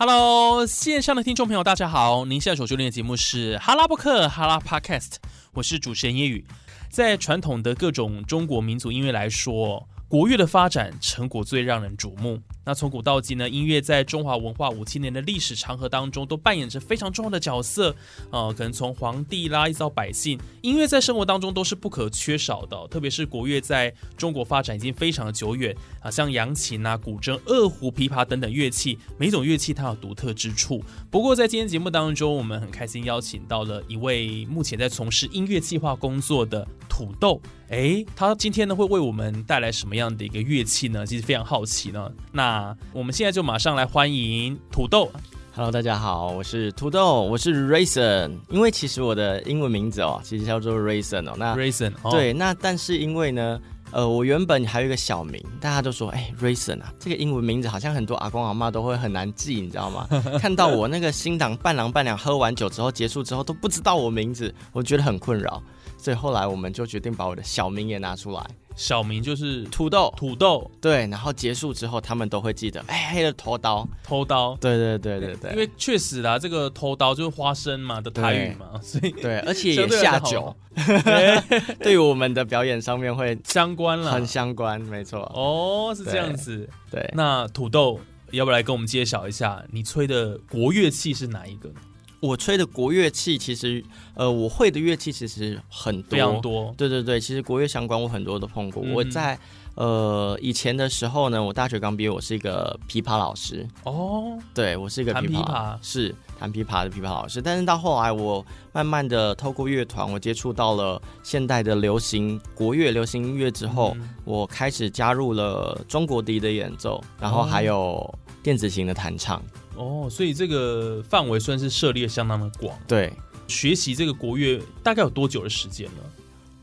！Hello，线上的听众朋友，大家好！您现在所收听的节目是哈拉播客哈拉 Podcast，我是主持人叶宇。在传统的各种中国民族音乐来说，国乐的发展成果最让人瞩目。那从古到今呢，音乐在中华文化五千年的历史长河当中，都扮演着非常重要的角色。呃，可能从皇帝啦，一直到百姓，音乐在生活当中都是不可缺少的。特别是国乐在中国发展已经非常的久远啊，像扬琴啊、古筝、二胡、琵琶等等乐器，每种乐器它有独特之处。不过在今天节目当中，我们很开心邀请到了一位目前在从事音乐计划工作的土豆。哎，他今天呢会为我们带来什么样的一个乐器呢？其实非常好奇呢。那我们现在就马上来欢迎土豆。Hello，大家好，我是土豆，我是 Raisin。因为其实我的英文名字哦，其实叫做 Raisin 哦。那 Raisin，、哦、对，那但是因为呢，呃，我原本还有一个小名，大家都说，哎，Raisin 啊，这个英文名字好像很多阿公阿妈都会很难记，你知道吗？看到我那个新党伴郎伴娘喝完酒之后结束之后都不知道我名字，我觉得很困扰，所以后来我们就决定把我的小名也拿出来，小名就是土豆。土豆对，然后结束之后他们都会记得，哎，黑的头刀。偷刀。对对对对对，因为确实啦，这个偷刀就是花生嘛的台语嘛，所以对，而且也下酒好，对于我们的表演上面会相关了很。相关，没错。哦，是这样子。对，那土豆要不要来跟我们揭晓一下，你吹的国乐器是哪一个呢？我吹的国乐器，其实呃，我会的乐器其实很多，非常多。对对对，其实国乐相关我很多都碰过。嗯我在呃以前的时候呢，我大学刚毕业，我是一个琵琶老师，哦，对我是一个弹琵琶是弹琵琶的琵琶老师。但是到后来，我慢慢的透过乐团，我接触到了现代的流行国乐、流行音乐之后，嗯我开始加入了中国笛的演奏，然后还有电子琴的弹唱。哦，所以这个范围算是涉猎相当的广。对，学习这个国乐大概有多久的时间呢？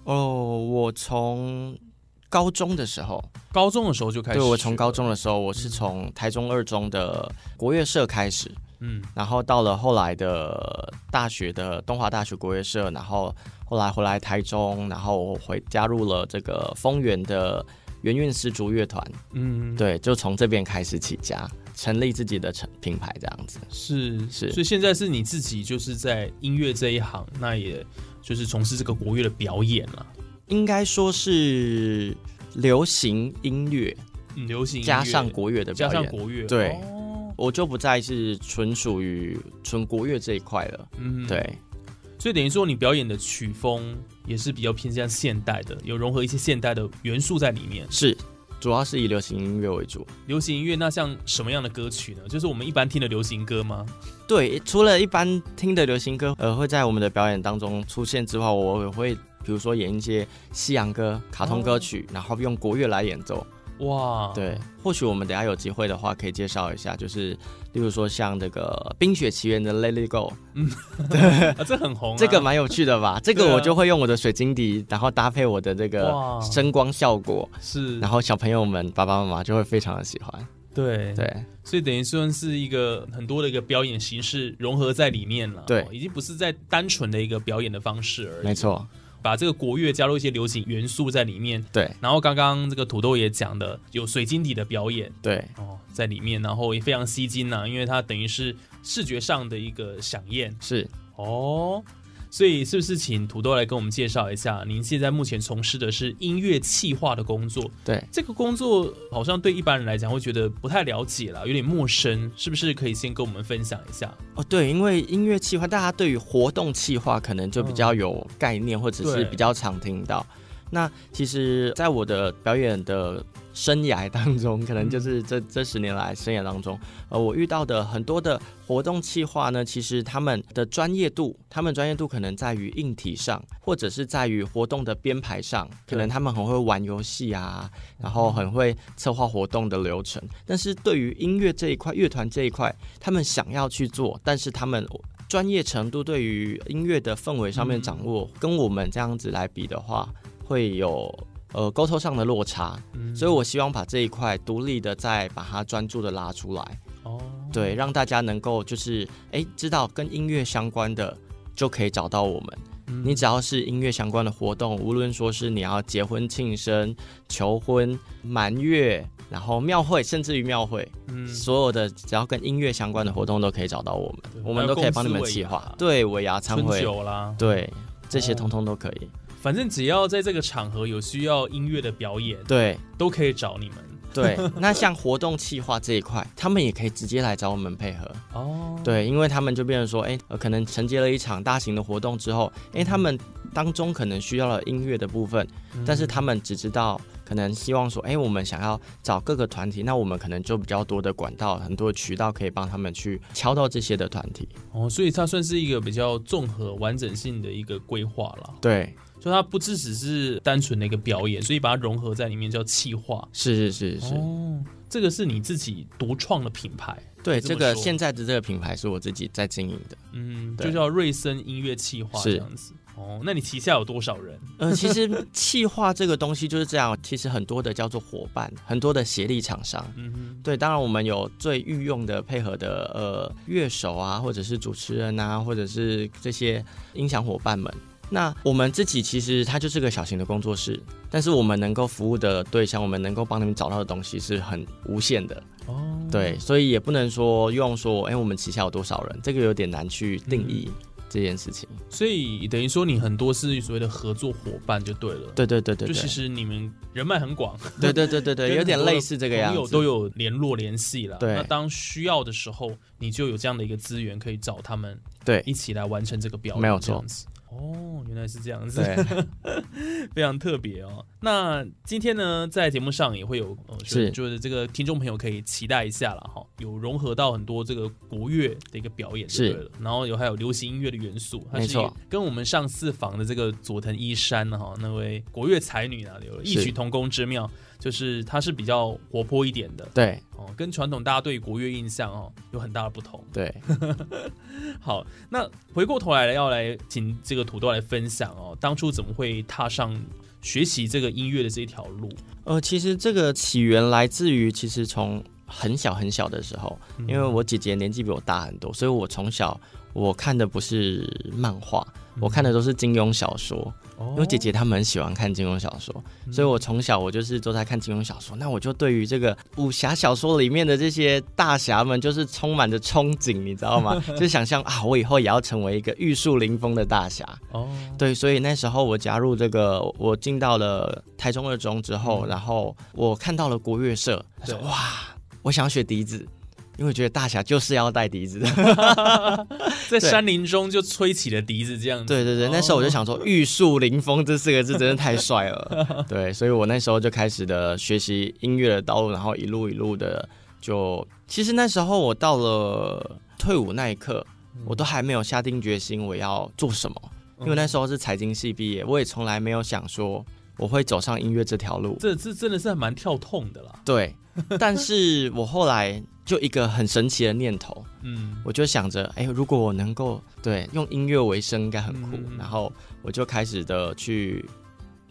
哦，我从高中的时候，高中的时候就开始。对我从高中的时候，我是从台中二中的国乐社开始，嗯，然后到了后来的大学的东华大学国乐社，然后后来回来台中，然后我回加入了这个丰原的圆韵丝竹乐团，嗯，对，就从这边开始起家，成立自己的成品牌这样子。是是。所以现在是你自己就是在音乐这一行，那也就是从事这个国乐的表演了。应该说是流行音乐嗯，流行加上国乐的表演。加，上国乐，对。哦。我就不再是纯属于纯国乐这一块了。嗯，对，所以等于说你表演的曲风也是比较偏向现代的，有融合一些现代的元素在里面。是，主要是以流行音乐为主。流行音乐那像什么样的歌曲呢？就是我们一般听的流行歌吗？对，除了一般听的流行歌，呃，会在我们的表演当中出现之外，我也会比如说演一些西洋歌、卡通歌曲，然后用国乐来演奏。哇，对，或许我们等下有机会的话，可以介绍一下，就是例如说像这个《冰雪奇缘》的《Let It Go》，啊，这很红、啊，这个蛮有趣的吧？这个我就会用我的水晶笛，然后搭配我的这个哇。声光效果，是，然后小朋友们、爸爸妈妈就会非常的喜欢。对。对，所以等于算是一个很多的一个表演形式融合在里面了，对。哦已经不是在单纯的一个表演的方式而已，没，错，把这个国乐加入一些流行元素在里面，对然后刚刚这个土豆也讲的有水晶底的表演对，哦在里面，然后也非常吸睛呐、因为它等于是视觉上的一个响应是。哦。所以是不是请土豆来跟我们介绍一下，您现在目前从事的是音乐企划的工作？对，这个工作好像对一般人来讲会觉得不太了解啦，有点陌生，是不是可以先跟我们分享一下？哦，对，因为音乐企划，大家对于活动企划可能就比较有概念，或者是比较常听到。那其实，在我的表演的生涯当中，可能就是这这十年来生涯当中，呃，我遇到的很多的活动企划呢，其实他们的专业度，他们专业度可能在于硬体上，或者是在于活动的编排上，可能他们很会玩游戏啊，然后很会策划活动的流程。但是对于音乐这一块，乐团这一块，他们想要去做，但是他们专业程度，对于音乐的氛围上面掌握，跟我们这样子来比的话，会有呃沟通上的落差。嗯。所以我希望把这一块独立的再把它专注的拉出来，哦，对，让大家能够就是哎知道跟音乐相关的就可以找到我们。嗯。你只要是音乐相关的活动，无论说是你要结婚、庆生、求婚、满月，然后庙会，甚至于庙会，嗯。所有的只要跟音乐相关的活动都可以找到我们，我们都可以帮你们还有公司尾牙。企划。对，尾牙餐会，啦，对，这些哦。通通都可以。反正只要在这个场合有需要音乐的表演，对都可以找你们。对，那像活动企划这一块，他们也可以直接来找我们配合。哦，对，因为他们就变成说，哎、呃可能承接了一场大型的活动之后，哎、他们当中可能需要了音乐的部分，嗯但是他们只知道，可能希望说，哎、我们想要找各个团体，那我们可能就比较多的管道、很多的渠道可以帮他们去敲到这些的团体。哦，所以它算是一个比较综合、完整性的一个规划了。对，就它不只只是单纯的一个表演，所以把它融合在里面叫企划。是是是是，哦，这个是你自己独创的品牌。对，这个现在的这个品牌是我自己在经营的。嗯，对就叫瑞森音乐企划这是样子。哦，那你旗下有多少人？呃，其实企划这个东西就是这样，其实很多的叫做伙伴，很多的协力厂商。嗯哼，对，当然我们有最御用的配合的呃乐手啊，或者是主持人啊，或者是这些音响伙伴们。那我们自己其实它就是个小型的工作室，但是我们能够服务的对象，我们能够帮你们找到的东西是很无限的。哦，对，所以也不能说用说，哎、我们旗下有多少人，这个有点难去定义这件事情。所以等于说你很多是所谓的合作伙伴就对了。对对对对对，就其实你们人脉很广，对对对对对，跟 有点类似这个样子。朋友都有联络联系了。对那当需要的时候，你就有这样的一个资源可以找他们对一起来完成这个表演，没有错这样子。哦，原来是这样子，对，非常特别哦。那今天呢，在节目上也会有，呃、就是。就是这个听众朋友可以期待一下了哈，有融合到很多这个国乐的一个表演，是。对了，然后有还有流行音乐的元素，它是没错。跟我们上次访的这个佐藤一山哈那位国乐才女啊，有异曲同工之妙，就是它是比较活泼一点的对哦，跟传统大家对国乐印象哦有很大的不同。对，好，那回过头来要来请这个土豆来分享哦，当初怎么会踏上学习这个音乐的这一条路？呃，其实这个起源来自于，其实从很小很小的时候，嗯因为我姐姐年纪比我大很多，所以我从小我看的不是漫画，我看的都是金庸小说。哦因为姐姐她们很喜欢看金庸小说，所以我从小我就是都在看金庸小说。那我就对于这个武侠小说里面的这些大侠们，就是充满着憧憬，你知道吗？就想象啊，我以后也要成为一个玉树临风的大侠。哦，对，所以那时候我加入这个，我进到了台中二中之后，嗯然后我看到了国乐社，他说哇，我想要学笛子，因为觉得大侠就是要带笛子。在山林中就吹起了笛子，这样子。对对对，那时候我就想说“玉树临风”这四个字真的太帅了。对，所以我那时候就开始的学习音乐的道路，然后一路一路的就，其实那时候我到了退伍那一刻，我都还没有下定决心我要做什么，因为那时候是财经系毕业，我也从来没有想说我会走上音乐这条路。这这真的是还蛮跳痛的啦。对，但是我后来就一个很神奇的念头，嗯，我就想着，哎、如果我能够对用音乐为生，应该很酷。嗯然后我就开始的去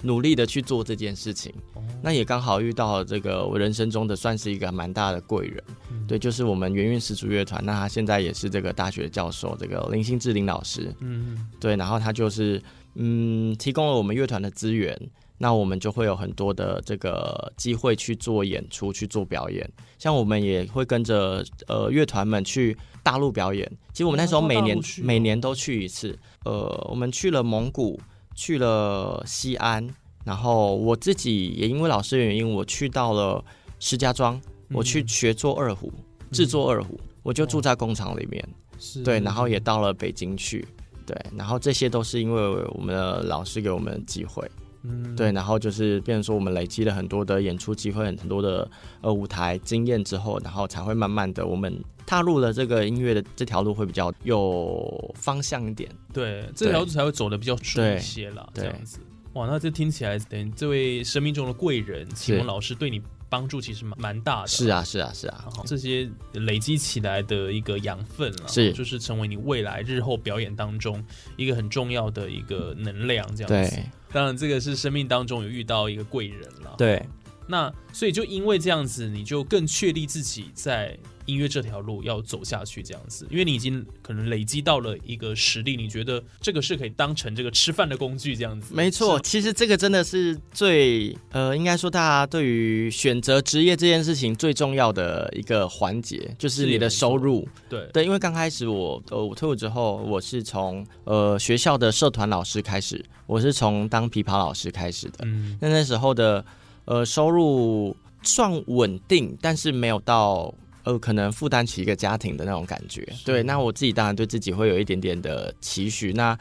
努力的去做这件事情。哦那也刚好遇到了这个我人生中的算是一个蛮大的贵人，嗯对，就是我们圆圆始祖乐团。那他现在也是这个大学教授，这个林心志林老师。嗯对，然后他就是嗯提供了我们乐团的资源，那我们就会有很多的这个机会去做演出、去做表演。像我们也会跟着呃乐团们去大陆表演。其实我们那时候每年、每年都去一次。呃，我们去了蒙古，去了西安，然后我自己也因为老师的原因，我去到了石家庄，我去嗯学做二胡，制作二胡，我就住在工厂里面。是对，然后也到了北京去，对，然后这些都是因为我们的老师给我们的机会，嗯对，然后就是变成说我们累积了很多的演出机会，很多的呃舞台经验之后，然后才会慢慢的我们踏入了这个音乐的这条路会比较有方向一点，对这条路才会走的比较顺一些啦，这样子。哇，那这听起来等于这位生命中的贵人启蒙老师对你帮助其实蛮蛮大的。是啊，是啊，是啊，这些累积起来的一个养分啊，是就是成为你未来日后表演当中一个很重要的一个能量，这样子。对，当然这个是生命当中有遇到一个贵人了。对，那所以就因为这样子，你就更确立自己在。音乐这条路要走下去，这样子，因为你已经可能累积到了一个实力，你觉得这个是可以当成这个吃饭的工具，这样子。没错，其实这个真的是最呃，应该说大家对于选择职业这件事情最重要的一个环节，就是你的收入。对对，因为刚开始我呃我退伍之后，我是从呃学校的社团老师开始，我是从当琵琶老师开始的。嗯，那那时候的呃收入算稳定，但是没有到。呃，可能负担起一个家庭的那种感觉，对。那我自己当然对自己会有一点点的期许。那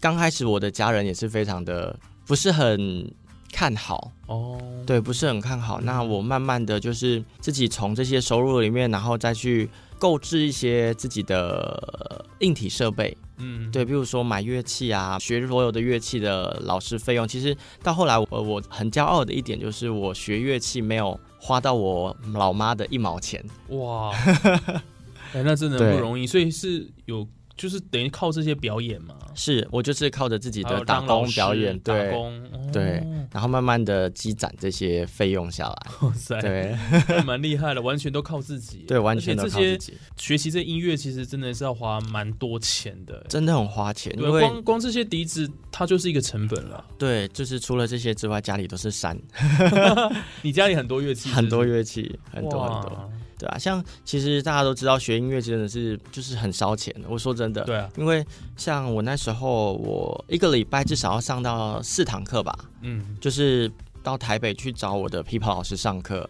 刚开始我的家人也是非常的不是很看好哦，对，不是很看好。那我慢慢的就是自己从这些收入里面，然后再去购置一些自己的硬体设备，嗯，对，比如说买乐器啊，学所有的乐器的老师费用。其实到后来，我我很骄傲的一点就是我学乐器没有。花到我老妈的一毛钱哇！哎，那真的不容易，所以是有。就是等于靠这些表演嘛，是我就是靠着自己的打工表演，对。对，然后慢慢的积攒这些费用下来，哇塞，对，蛮厉害的，完全都靠自己，对，完全都靠自己。学习这音乐其实真的是要花蛮多钱的，真的很花钱，因为光光这些笛子它就是一个成本了。对，就是除了这些之外，家里都是山。你家里很多乐器，很多乐器，很多很多。对啊，像其实大家都知道学音乐真的是就是很烧钱的。我说真的，对啊，因为像我那时候，我一个礼拜至少要上到四堂课吧。嗯，就是到台北去找我的琵琶老师上课，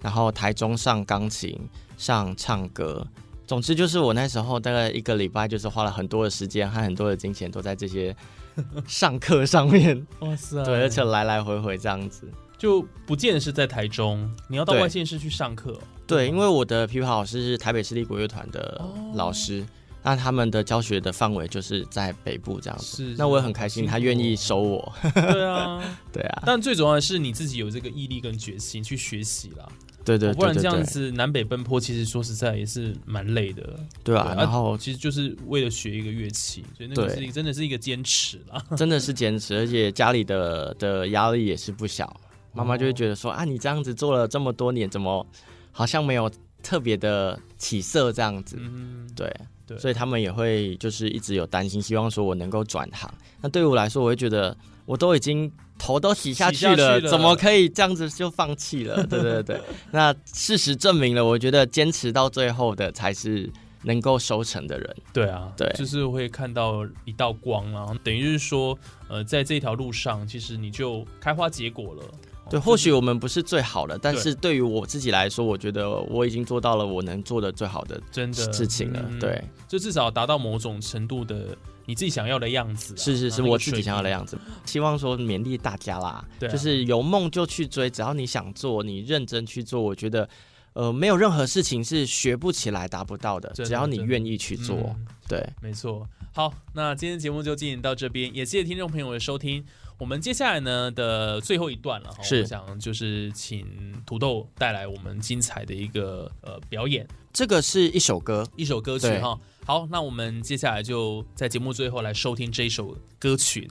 然后台中上钢琴、上唱歌。总之就是我那时候大概一个礼拜就是花了很多的时间和很多的金钱都在这些 上课上面。哇塞！对，而且来来回回这样子。就不见得是在台中，你要到外县市去上课。对，因为我的琵琶老师是台北市立国乐团的老师，那他们的教学的范围就是在北部这样子。是那我也很开心，他愿意收我。对啊，对啊。但最重要的是你自己有这个毅力跟决心去学习啦。对对，不然这样子南北奔波，其实说实在也是蛮累的。对啊，然后其实就是为了学一个乐器，所以那个是真的是一个坚持啦。真的是坚持，而且家里的的压力也是不小。妈妈就会觉得说啊，你这样子做了这么多年，怎么好像没有特别的起色这样子？嗯，对，对，所以他们也会就是一直有担心，希望说我能够转行。那对于我来说，我会觉得我都已经头都洗下去了，怎么可以这样子就放弃了？对对对，那事实证明了，我觉得坚持到最后的才是能够收成的人。对啊，对，就是会看到一道光啊，等于就是说，呃，在这条路上，其实你就开花结果了。对，或许我们不是最好的，但是对于我自己来说，我觉得我已经做到了我能做的最好的真的事情了。对，就至少达到某种程度的你自己想要的样子。是是是，我自己想要的样子。希望说勉励大家啦，就是有梦就去追，只要你想做，你认真去做，我觉得呃没有任何事情是学不起来、达不到的，只要你愿意去做。对，没错。好，那今天节目就进行到这边，也谢谢听众朋友的收听。我们接下来呢的最后一段了，是想就是请土豆带来我们精彩的一个呃表演。这个是一首歌，一首歌曲哈。好，那我们接下来就在节目最后来收听这一首歌曲。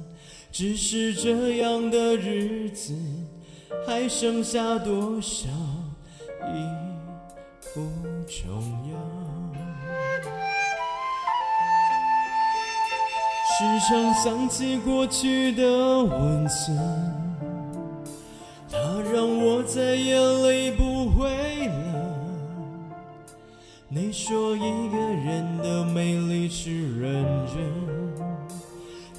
只是这样的日子，还剩下多少已？不重要。时常想起过去的温存，它让我再也泪不回了。你说一个人的美丽是认真，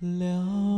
了。